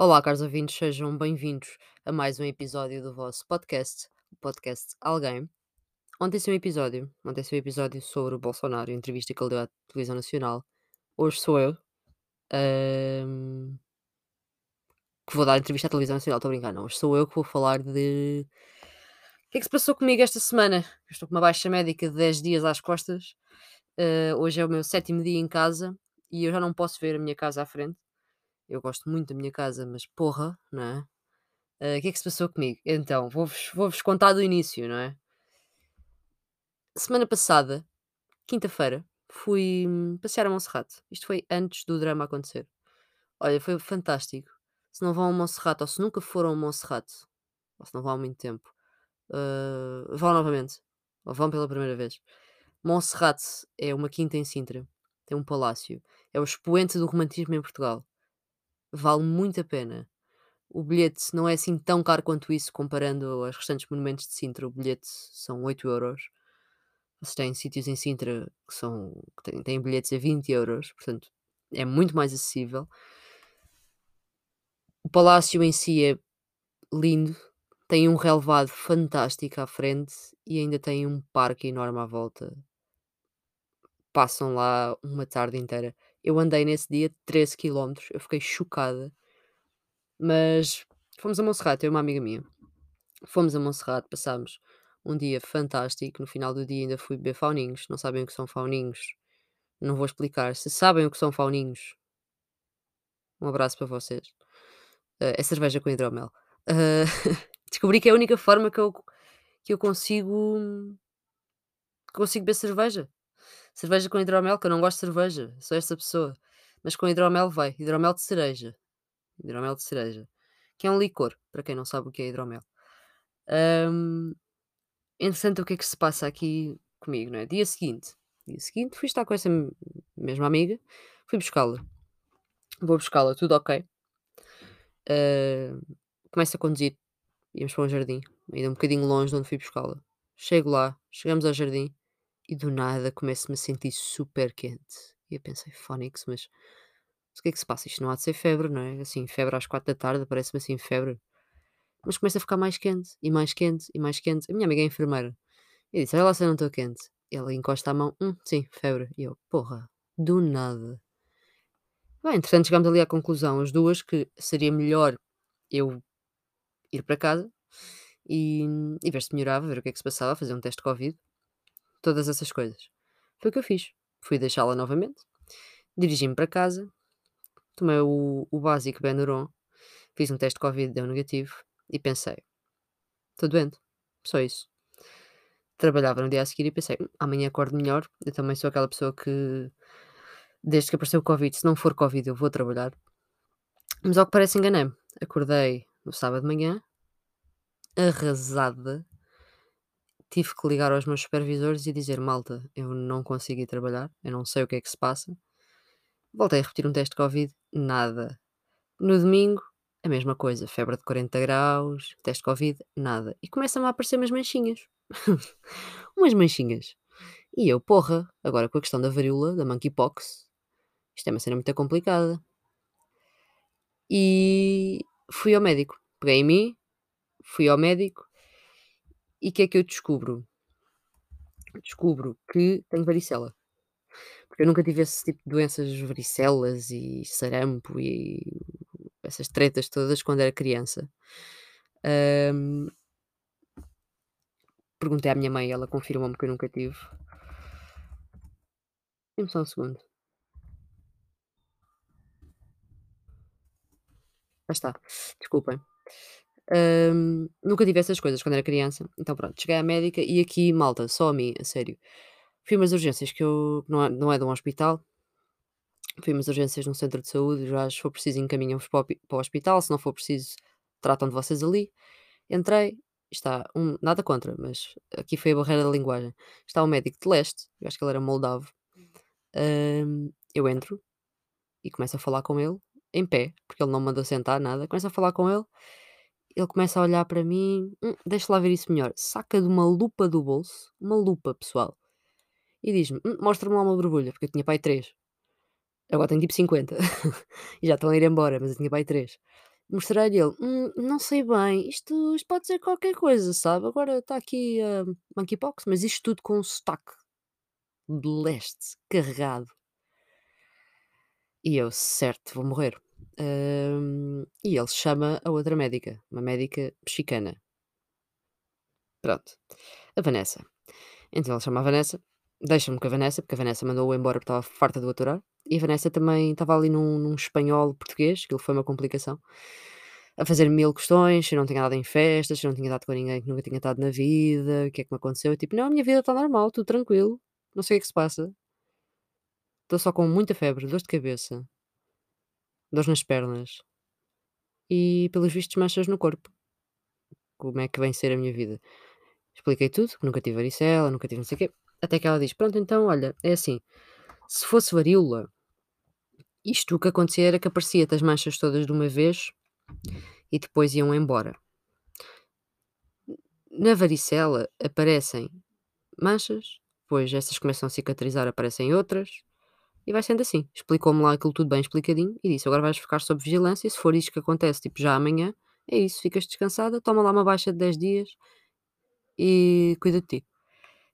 Olá, caros ouvintes, sejam bem-vindos a mais um episódio do vosso podcast, o podcast Alguém. Ontem saiu um episódio, ontem saiu um episódio sobre o Bolsonaro, entrevista que ele deu à televisão nacional. Hoje sou eu, ahm, que vou dar entrevista à televisão nacional, estou a brincar, não. Hoje sou eu que vou falar de... O que é que se passou comigo esta semana? Eu estou com uma baixa médica de 10 dias às costas. Ah, hoje é o meu sétimo dia em casa e eu já não posso ver a minha casa à frente. Eu gosto muito da minha casa, mas porra, não é? Ah, o que é que se passou comigo? Então, vou-vos vou-vos contar do início, não é? Semana passada, quinta-feira, fui hum, passear a Monserrate. Isto foi antes do drama acontecer. Olha, foi fantástico. Se não vão a Monserrate, ou se nunca foram a Monserrate, ou se não vão há muito tempo, ah, vão novamente. Ou vão pela primeira vez. Monserrate é uma quinta em Sintra. Tem um palácio. É o expoente do romantismo em Portugal. Vale muito a pena. O bilhete não é assim tão caro quanto isso, comparando aos restantes monumentos de Sintra. O bilhete são 8 euros. Vocês têm sítios em Sintra que, são, que têm, têm bilhetes a 20 euros, portanto é muito mais acessível. O palácio em si é lindo, tem um relevado fantástico à frente e ainda tem um parque enorme à volta. Passam lá uma tarde inteira. Eu andei nesse dia 13 km, eu fiquei chocada. Mas fomos a Monserrate, eu e uma amiga minha. Fomos a Monserrate, passámos um dia fantástico. No final do dia ainda fui beber fauninhos. Não sabem o que são fauninhos? Não vou explicar. Se sabem o que são fauninhos, um abraço para vocês. Ah, é cerveja com hidromel. Ah, descobri que é a única forma que eu, que eu consigo consigo beber cerveja. Cerveja com hidromel, que eu não gosto de cerveja. Sou essa pessoa. Mas com hidromel vai. Hidromel de cereja. Hidromel de cereja. Que é um licor, para quem não sabe o que é hidromel. Ahm, Entretanto, o que é que se passa aqui comigo, não é? Dia seguinte. Dia seguinte fui estar com essa mesma amiga. Fui buscá-la. Vou buscá-la, tudo ok. Ah, começo a conduzir. Íamos para um jardim. Ainda um bocadinho longe de onde fui buscá-la. Chego lá, chegamos ao jardim e do nada começo-me a sentir super quente. E eu pensei, Fónix, mas o que é que se passa? Isto não há de ser febre, não é? Assim, febre às quatro da tarde, parece-me assim febre. Mas começa a ficar mais quente, e mais quente, e mais quente. A minha amiga é enfermeira. Eu disse, olha lá se eu não estou quente. Ela encosta a mão, hum, sim, febre. E eu, porra, do nada. Bem, entretanto chegámos ali à conclusão, as duas, que seria melhor eu ir para casa e, e ver se melhorava, ver o que é que se passava, fazer um teste de Covid, todas essas coisas. Foi o que eu fiz. Fui deixá-la novamente, dirigi-me para casa, tomei o, o básico Benuron, fiz um teste de Covid, deu negativo, e pensei, estou doente, só isso. Trabalhava no dia a seguir e pensei, "Hum, amanhã acordo melhor, eu também sou aquela pessoa que, desde que apareceu o Covid, se não for Covid eu vou trabalhar. Mas ao que parece enganei-me. Acordei no sábado de manhã, arrasada, tive que ligar aos meus supervisores e dizer, malta, eu não consigo ir trabalhar, eu não sei o que é que se passa. Voltei a repetir um teste de Covid, nada. No domingo, a mesma coisa, febre de 40 graus, teste de Covid, nada. E começam a aparecer umas manchinhas. umas manchinhas. E eu, porra, agora com a questão da varíola, da monkeypox, isto é uma cena muito complicada. E fui ao médico. Peguei em mim, fui ao médico e o que é que eu descubro? Descubro que tenho varicela. Porque eu nunca tive esse tipo de doenças, varicelas e sarampo e essas tretas todas quando era criança. Ahm, perguntei à minha mãe, ela confirmou-me que eu nunca tive. Dê-me só um segundo. Já está. Desculpem. Ahm, nunca tive essas coisas quando era criança. Então pronto, cheguei à médica e aqui, malta, só a mim, a sério. Fui umas urgências que eu. Não é, não é de um hospital. Fui umas urgências num centro de saúde. Já se for preciso, encaminham-vos para, para o hospital. Se não for preciso, tratam de vocês ali. Entrei. Está um, nada contra, mas aqui foi a barreira da linguagem. Está um médico de leste, eu acho que ele era moldavo. Ahm, eu entro e começo a falar com ele, em pé, porque ele não me mandou sentar, nada. Começo a falar com ele, ele começa a olhar para mim, "Hum, deixa lá ver isso melhor. Saca de uma lupa do bolso, uma lupa, pessoal, e diz-me: "Hum, mostra-me lá uma borbulha, porque eu tinha pai 3. Agora tenho tipo 50 e já estão a ir embora, mas eu tinha pai 3. Mostrei-lhe ele: "Hum, não sei bem, isto isto pode ser qualquer coisa, sabe, agora está aqui a monkeypox", mas isto tudo com sotaque de leste, carregado. E eu: "Certo, vou morrer". Hum, e ele chama a outra médica, uma médica mexicana. Pronto, a Vanessa. Então ele chama a Vanessa, deixa-me com a Vanessa, porque a Vanessa mandou-o embora porque estava farta de o aturar. E a Vanessa também estava ali num, num espanhol português, aquilo foi uma complicação, a fazer mil questões, se eu não tinha dado em festas, se eu não tinha dado com ninguém que nunca tinha estado na vida, o que é que me aconteceu. Eu, tipo, não, a minha vida está normal, tudo tranquilo, não sei o que é que se passa. Estou só com muita febre, dor de cabeça, dores nas pernas e, pelos vistos, manchas no corpo. Como é que vem ser a minha vida? Expliquei tudo, nunca tive varicela, nunca tive não sei o quê. Até que ela diz: Pronto, então, olha, é assim, se fosse varíola, isto o que acontecia era que aparecia-te as manchas todas de uma vez e depois iam embora. Na varicela aparecem manchas, depois essas começam a cicatrizar, aparecem outras, e vai sendo assim. Explicou-me lá aquilo tudo bem explicadinho e disse: Agora vais ficar sob vigilância. E se for isto que acontece, tipo já amanhã, é isso, ficas descansada, toma lá uma baixa de 10 dias e cuida de ti.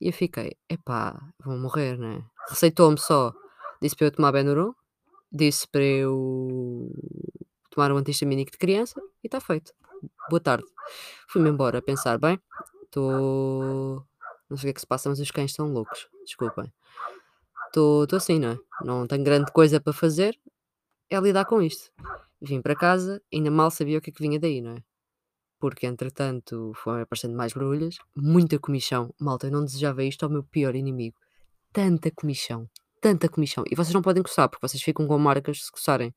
E eu fiquei: Epá, vou morrer, né? Receitou-me só, disse para eu tomar Benuron, disse para eu tomar um antihistamínico de criança e está feito. Boa tarde. Fui-me embora a pensar: bem, estou. Não sei o que é que se passa, mas os cães estão loucos. Desculpem. Estou assim, não é? Não tenho grande coisa para fazer, é lidar com isto. Vim para casa, ainda mal sabia o que é que vinha daí, não é? Porque entretanto foram aparecendo mais brulhas, muita comichão. Malta, eu não desejava isto ao meu pior inimigo. Tanta comichão, tanta comichão. E vocês não podem coçar, porque vocês ficam com marcas se coçarem.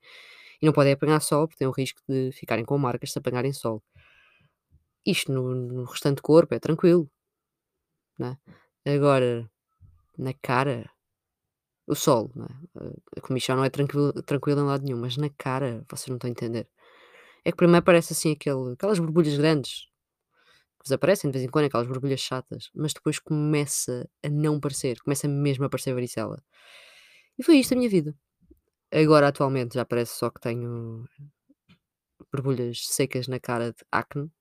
E não podem apanhar sol, porque têm o risco de ficarem com marcas se apanharem sol. Isto no, no restante corpo é tranquilo. Né? Agora, na cara, o sol, não é? a comichão não é tranquilo, tranquilo em lado nenhum, mas na cara, vocês não estão a entender. É que primeiro aparece assim aquele, aquelas borbulhas grandes que desaparecem de vez em quando, aquelas borbulhas chatas, mas depois começa a não parecer, começa mesmo a parecer varicela. E foi isto a minha vida. Agora, atualmente, já parece só que tenho borbulhas secas na cara de acne.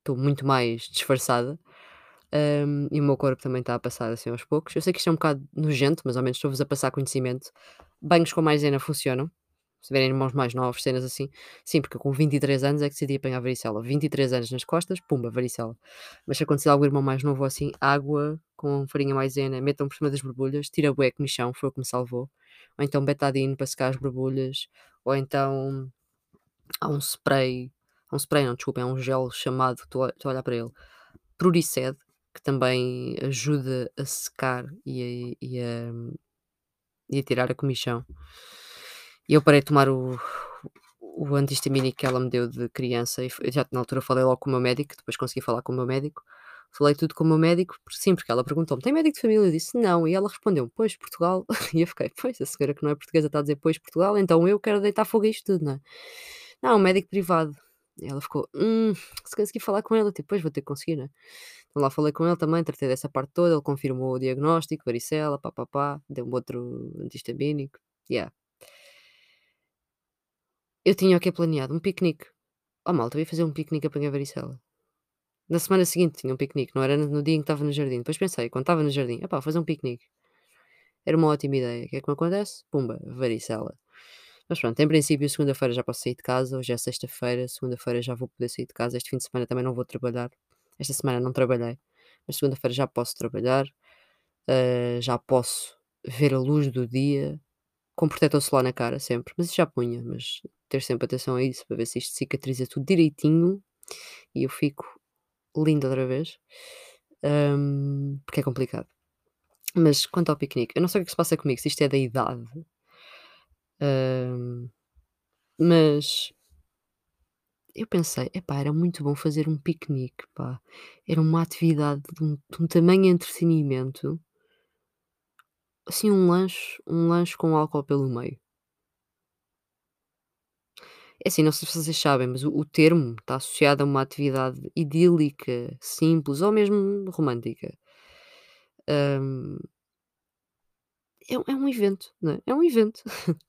Estou muito mais disfarçada. Um, e o meu corpo também está a passar assim aos poucos. Eu sei que isto é um bocado nojento, mas ao menos estou-vos a passar conhecimento. Banhos com maisena funcionam. Se tiverem irmãos mais novos, cenas assim. Sim, porque com 23 anos é que decidi apanhar varicela. 23 anos nas costas, pumba, varicela. Mas se acontecer algum irmão mais novo assim, água com farinha maisena, metam por cima das borbulhas, tira bué comichão, foi o que me salvou. Ou então betadine para secar as borbulhas. Ou então há um spray, há um spray não, desculpa, é um gel chamado, estou a, olhar para ele, Pruriced, que também ajuda a secar e a, e a, e a tirar a comichão. E eu parei de tomar o, o antihistamínico que ela me deu de criança e já na altura falei logo com o meu médico, depois consegui falar com o meu médico. Falei tudo com o meu médico, sim, porque ela perguntou-me: tem médico de família? Eu disse não, e ela respondeu: Pois, Portugal. E eu fiquei: Pois, a senhora que não é portuguesa está a dizer: Pois, Portugal, então eu quero deitar fogo a isto tudo, não é? Não, um médico privado. Ela ficou: Hum, se consegui falar com ela, tipo, pois vou ter que conseguir, né? Então lá falei com ele também, tratei dessa parte toda, ele confirmou o diagnóstico, varicela, pá, pá, pá, deu-me outro antihistamínico. Yeah. Eu tinha o que planeado? Um piquenique. Oh malta, eu ia fazer um piquenique a apanhar varicela. Na semana seguinte tinha um piquenique, não era no dia em que estava no jardim. Depois pensei, quando estava no jardim, epá, fazer um piquenique. Era uma ótima ideia. O que é que me acontece? Pumba, varicela. Mas pronto, em princípio, segunda-feira já posso sair de casa. Hoje é sexta-feira, segunda-feira já vou poder sair de casa. Este fim de semana também não vou trabalhar. Esta semana não trabalhei, mas segunda-feira já posso trabalhar. ah, já posso ver a luz do dia com protetor solar na cara sempre. Mas já punha, mas ter sempre atenção a isso para ver se isto cicatriza tudo direitinho e eu fico linda outra vez. Ahm, porque é complicado. Mas quanto ao piquenique, eu não sei o que se passa comigo, se isto é da idade. Mas eu pensei, epá, era muito bom fazer um piquenique, pá. Era uma atividade de um, de um tamanho entretenimento. Assim, um lanche, um lanche com álcool pelo meio. É assim, não sei se vocês sabem, mas o, o termo está associado a uma atividade idílica, simples ou mesmo romântica. Ahm, é, um é um evento, não é? É um evento.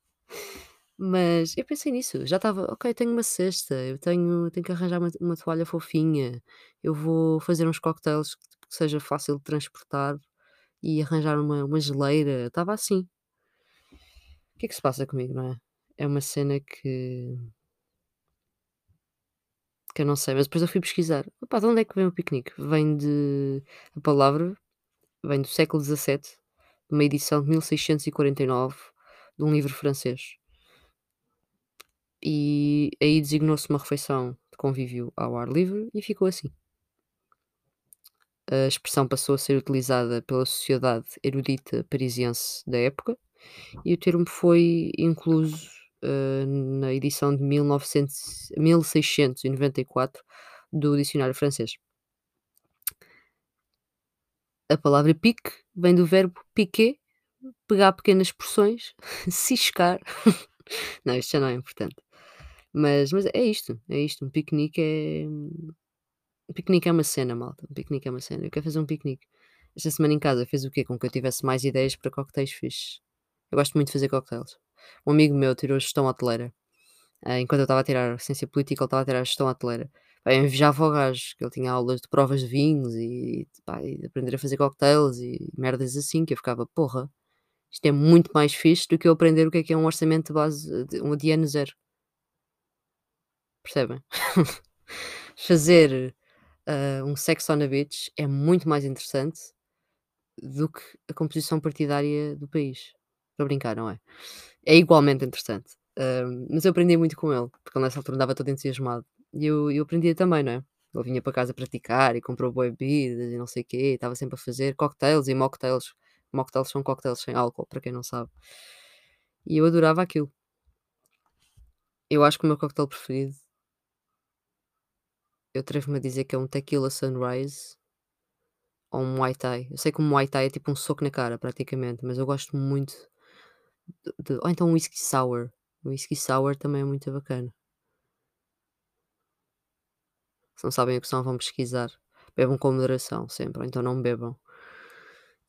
Mas eu pensei nisso, já estava: "Ok, tenho uma cesta, eu tenho tenho que arranjar uma uma toalha fofinha, eu vou fazer uns cocktails que seja fácil de transportar e arranjar uma uma geleira", estava assim. O que é que se passa comigo, não é? É uma cena que que eu não sei, mas depois eu fui pesquisar. Opá, de onde é que vem o piquenique? Vem de a palavra vem do século XVII, uma edição de 1649 de um livro francês. E aí designou-se uma refeição de convívio ao ar livre e ficou assim. A expressão passou a ser utilizada pela sociedade erudita parisiense da época e o termo foi incluso, hã, na edição de 1900 1694 do dicionário francês. A palavra pique vem do verbo piquer, pegar pequenas porções, ciscar. Não, isto já não é importante. Mas mas é isto, é isto, um piquenique é um piquenique é uma cena, malta, um piquenique é uma cena. Eu quero fazer um piquenique. Esta semana em casa fez o quê? Com que eu tivesse mais ideias para coquetéis fixe. Eu gosto muito de fazer coquetéis. Um amigo meu tirou gestão hoteleira. Ah, enquanto eu estava a tirar ciência política, ele estava a tirar gestão hoteleira. Eu invejava o gajo, que ele tinha aulas de provas de vinhos e, pá, e de aprender a fazer cocktails e merdas assim, que eu ficava, porra, isto é muito mais fixe do que eu aprender o que é que é um orçamento de base de, de ano zero. Percebem? Fazer ah, um Sex on the Beach é muito mais interessante do que a composição partidária do país. Estou a brincar, não é? É igualmente interessante. Hum, mas eu aprendi muito com ele, porque ele nessa altura andava todo entusiasmado. E eu, eu aprendia também, não é? Ele vinha para casa praticar e comprou boas bebidas e não sei o quê, estava sempre a fazer cocktails e mocktails. Mocktails são cocktails sem álcool, para quem não sabe. E eu adorava aquilo. Eu acho que o meu cocktail preferido, eu atrevo-me a dizer que é um tequila sunrise ou um muay thai. Eu sei que um muay thai é tipo um soco na cara, praticamente, mas eu gosto muito de, de- ou então um whisky sour. O whisky sour também é muito bacana. Se não sabem o que são, vão pesquisar. Bebam com moderação sempre, ou então não bebam.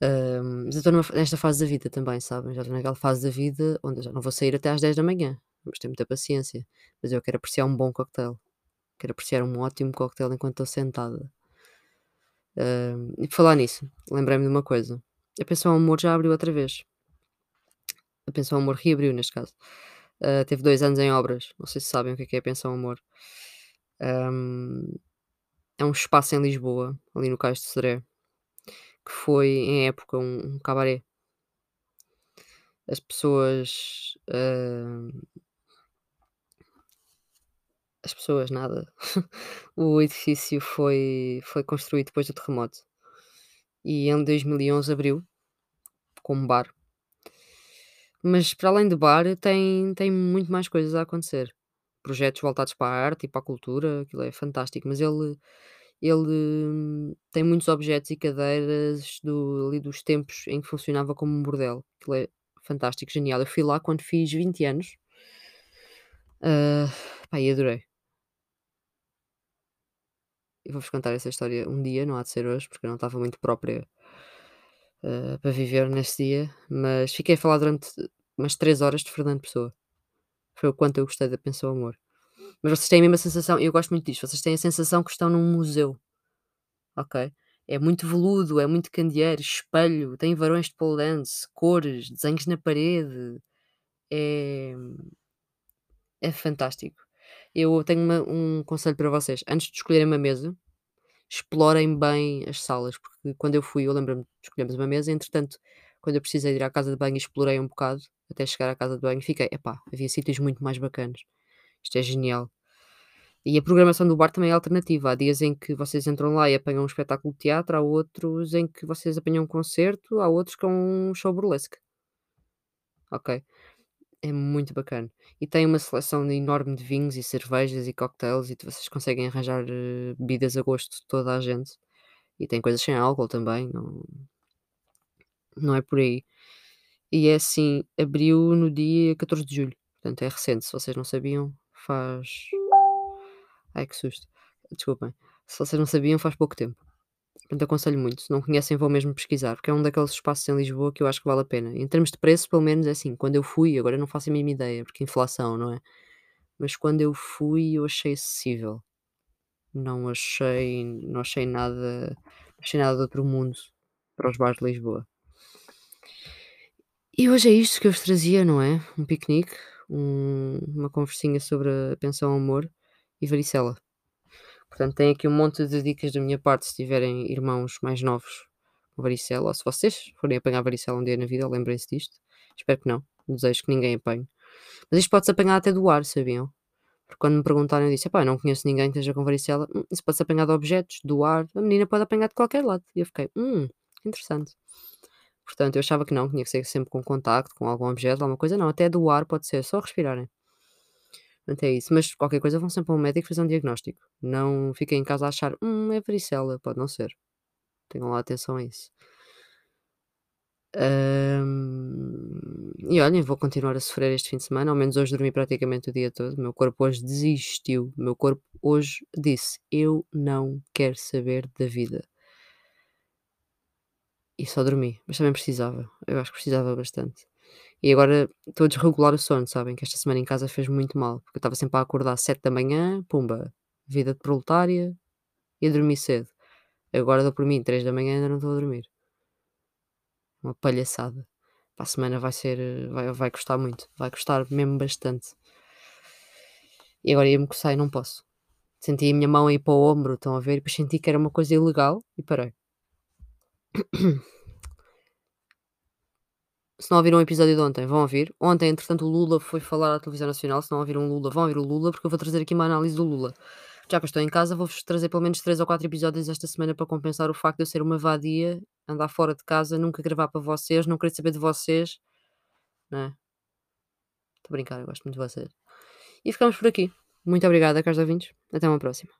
Mas eu estou nesta fase da vida também, sabem? Já estou naquela fase da vida onde eu já não vou sair até às 10 da manhã. Vamos ter muita paciência. Mas eu quero apreciar um bom cocktail. Quero apreciar um ótimo cocktail enquanto estou sentada. E por falar nisso, lembrei-me de uma coisa. A Pensão Amor já abriu outra vez. A Pensão Amor reabriu, neste caso. Ah, teve dois anos em obras. Não sei se sabem o que é, é a Pensão Amor. Ahm, é um espaço em Lisboa, ali no Cais de Sodré, que foi em época um, um cabaré. As pessoas. ahm, as pessoas, nada. o edifício foi, foi construído depois do terremoto. E em 2011 abriu como bar. Mas para além de bar, tem, tem muito mais coisas a acontecer. Projetos voltados para a arte e para a cultura, aquilo é fantástico. Mas ele, ele hum, tem muitos objetos e cadeiras do, ali dos tempos em que funcionava como um bordel. Aquilo é fantástico, genial. Eu fui lá quando fiz 20 anos. Ah, pá, e adorei. Eu vou-vos contar essa história um dia, não há de ser hoje, porque eu não estava muito própria ah, para viver nesse dia. Mas fiquei a falar durante umas 3 horas de Fernando Pessoa. Foi o quanto eu gostei da Pensão Amor. Mas vocês têm a mesma sensação, eu gosto muito disto, vocês têm a sensação que estão num museu, ok? É muito veludo, é muito candeeiro, espelho, tem varões de pole dance, cores, desenhos na parede, é, é fantástico. Eu tenho uma- um conselho para vocês, antes de escolherem uma mesa, explorem bem as salas, porque quando eu fui, eu lembro-me de escolhermos uma mesa, entretanto, quando eu precisei ir à casa de banho, explorei um bocado, até chegar à casa de banho, fiquei, epá, havia sítios muito mais bacanas. Isto é genial. E a programação do bar também é alternativa. Há dias em que vocês entram lá e apanham um espetáculo de teatro, há outros em que vocês apanham um concerto, há outros com um show burlesque. Ok? É muito bacana. E tem uma seleção enorme de vinhos e cervejas e cocktails e vocês conseguem arranjar eh, bebidas a gosto de toda a gente. E tem coisas sem álcool também, não, não é por aí. E é assim, abriu no dia 14 de julho. Portanto, é recente. Se vocês não sabiam, faz. Ai que susto. Desculpem. Se vocês não sabiam, faz pouco tempo. Portanto, aconselho muito. Se não conhecem, vão mesmo pesquisar, porque é um daqueles espaços em Lisboa que eu acho que vale a pena. Em termos de preço, pelo menos, é assim, quando eu fui, agora não faço a mínima ideia, porque inflação, não é? Mas quando eu fui, eu achei acessível. Não achei, não achei nada, achei nada de outro mundo para os bares de Lisboa. E hoje é isto que eu vos trazia, não é? Um piquenique, um- uma conversinha sobre a pensão amor e varicela. Portanto, tem aqui um monte de dicas da minha parte se tiverem irmãos mais novos com varicela, ou se vocês forem apanhar varicela um dia na vida, lembrem-se disto. Espero que não. Desejo que ninguém apanhe. Mas isto pode-se apanhar até do ar, sabiam? Porque quando me perguntaram, eu disse: pá, não conheço ninguém que esteja com varicela. Hum, Isso pode-se apanhar de objetos, do ar. A menina pode apanhar de qualquer lado. E eu fiquei: hum, interessante. Portanto, eu achava que não, tinha que ser sempre com contacto, com algum objeto, alguma coisa. Não, até do ar pode ser, só respirarem. Portanto, é isso. Mas qualquer coisa vão sempre a um médico fazer um diagnóstico. Não fiquem em casa a achar, hum, é varicela. Pode não ser. Tenham lá atenção a isso. Ahm, e olhem, vou continuar a sofrer este fim de semana. Ao menos hoje dormi praticamente o dia todo. O meu corpo hoje desistiu. O meu corpo hoje disse: Eu não quero saber da vida. E só dormi. Mas também precisava. Eu acho que precisava bastante. E agora estou a desregular o sono, sabem? Que esta semana em casa fez muito mal. Porque eu estava sempre a acordar às 7 da manhã, pumba, vida de proletária, e a dormir cedo. Agora dou por mim, 3 da manhã ainda não estou a dormir. Uma palhaçada. Para a semana vai ser. Vai, vai custar muito. Vai custar mesmo bastante. E agora ia-me coçar e não posso. Senti a minha mão aí para o ombro, estão a ver? E depois senti que era uma coisa ilegal e parei. Se não ouviram o episódio de ontem, vão ouvir. Ontem, entretanto, o Lula foi falar à televisão nacional. Se não ouviram o Lula, vão ouvir o Lula, porque eu vou trazer aqui uma análise do Lula. Já que estou em casa, vou-vos trazer pelo menos 3 ou 4 episódios esta semana para compensar o facto de eu ser uma vadia, andar fora de casa, nunca gravar para vocês, não querer saber de vocês. Não é? Estou a brincar, eu gosto muito de vocês. E ficamos por aqui. Muito obrigada, caros ouvintes. Até uma próxima.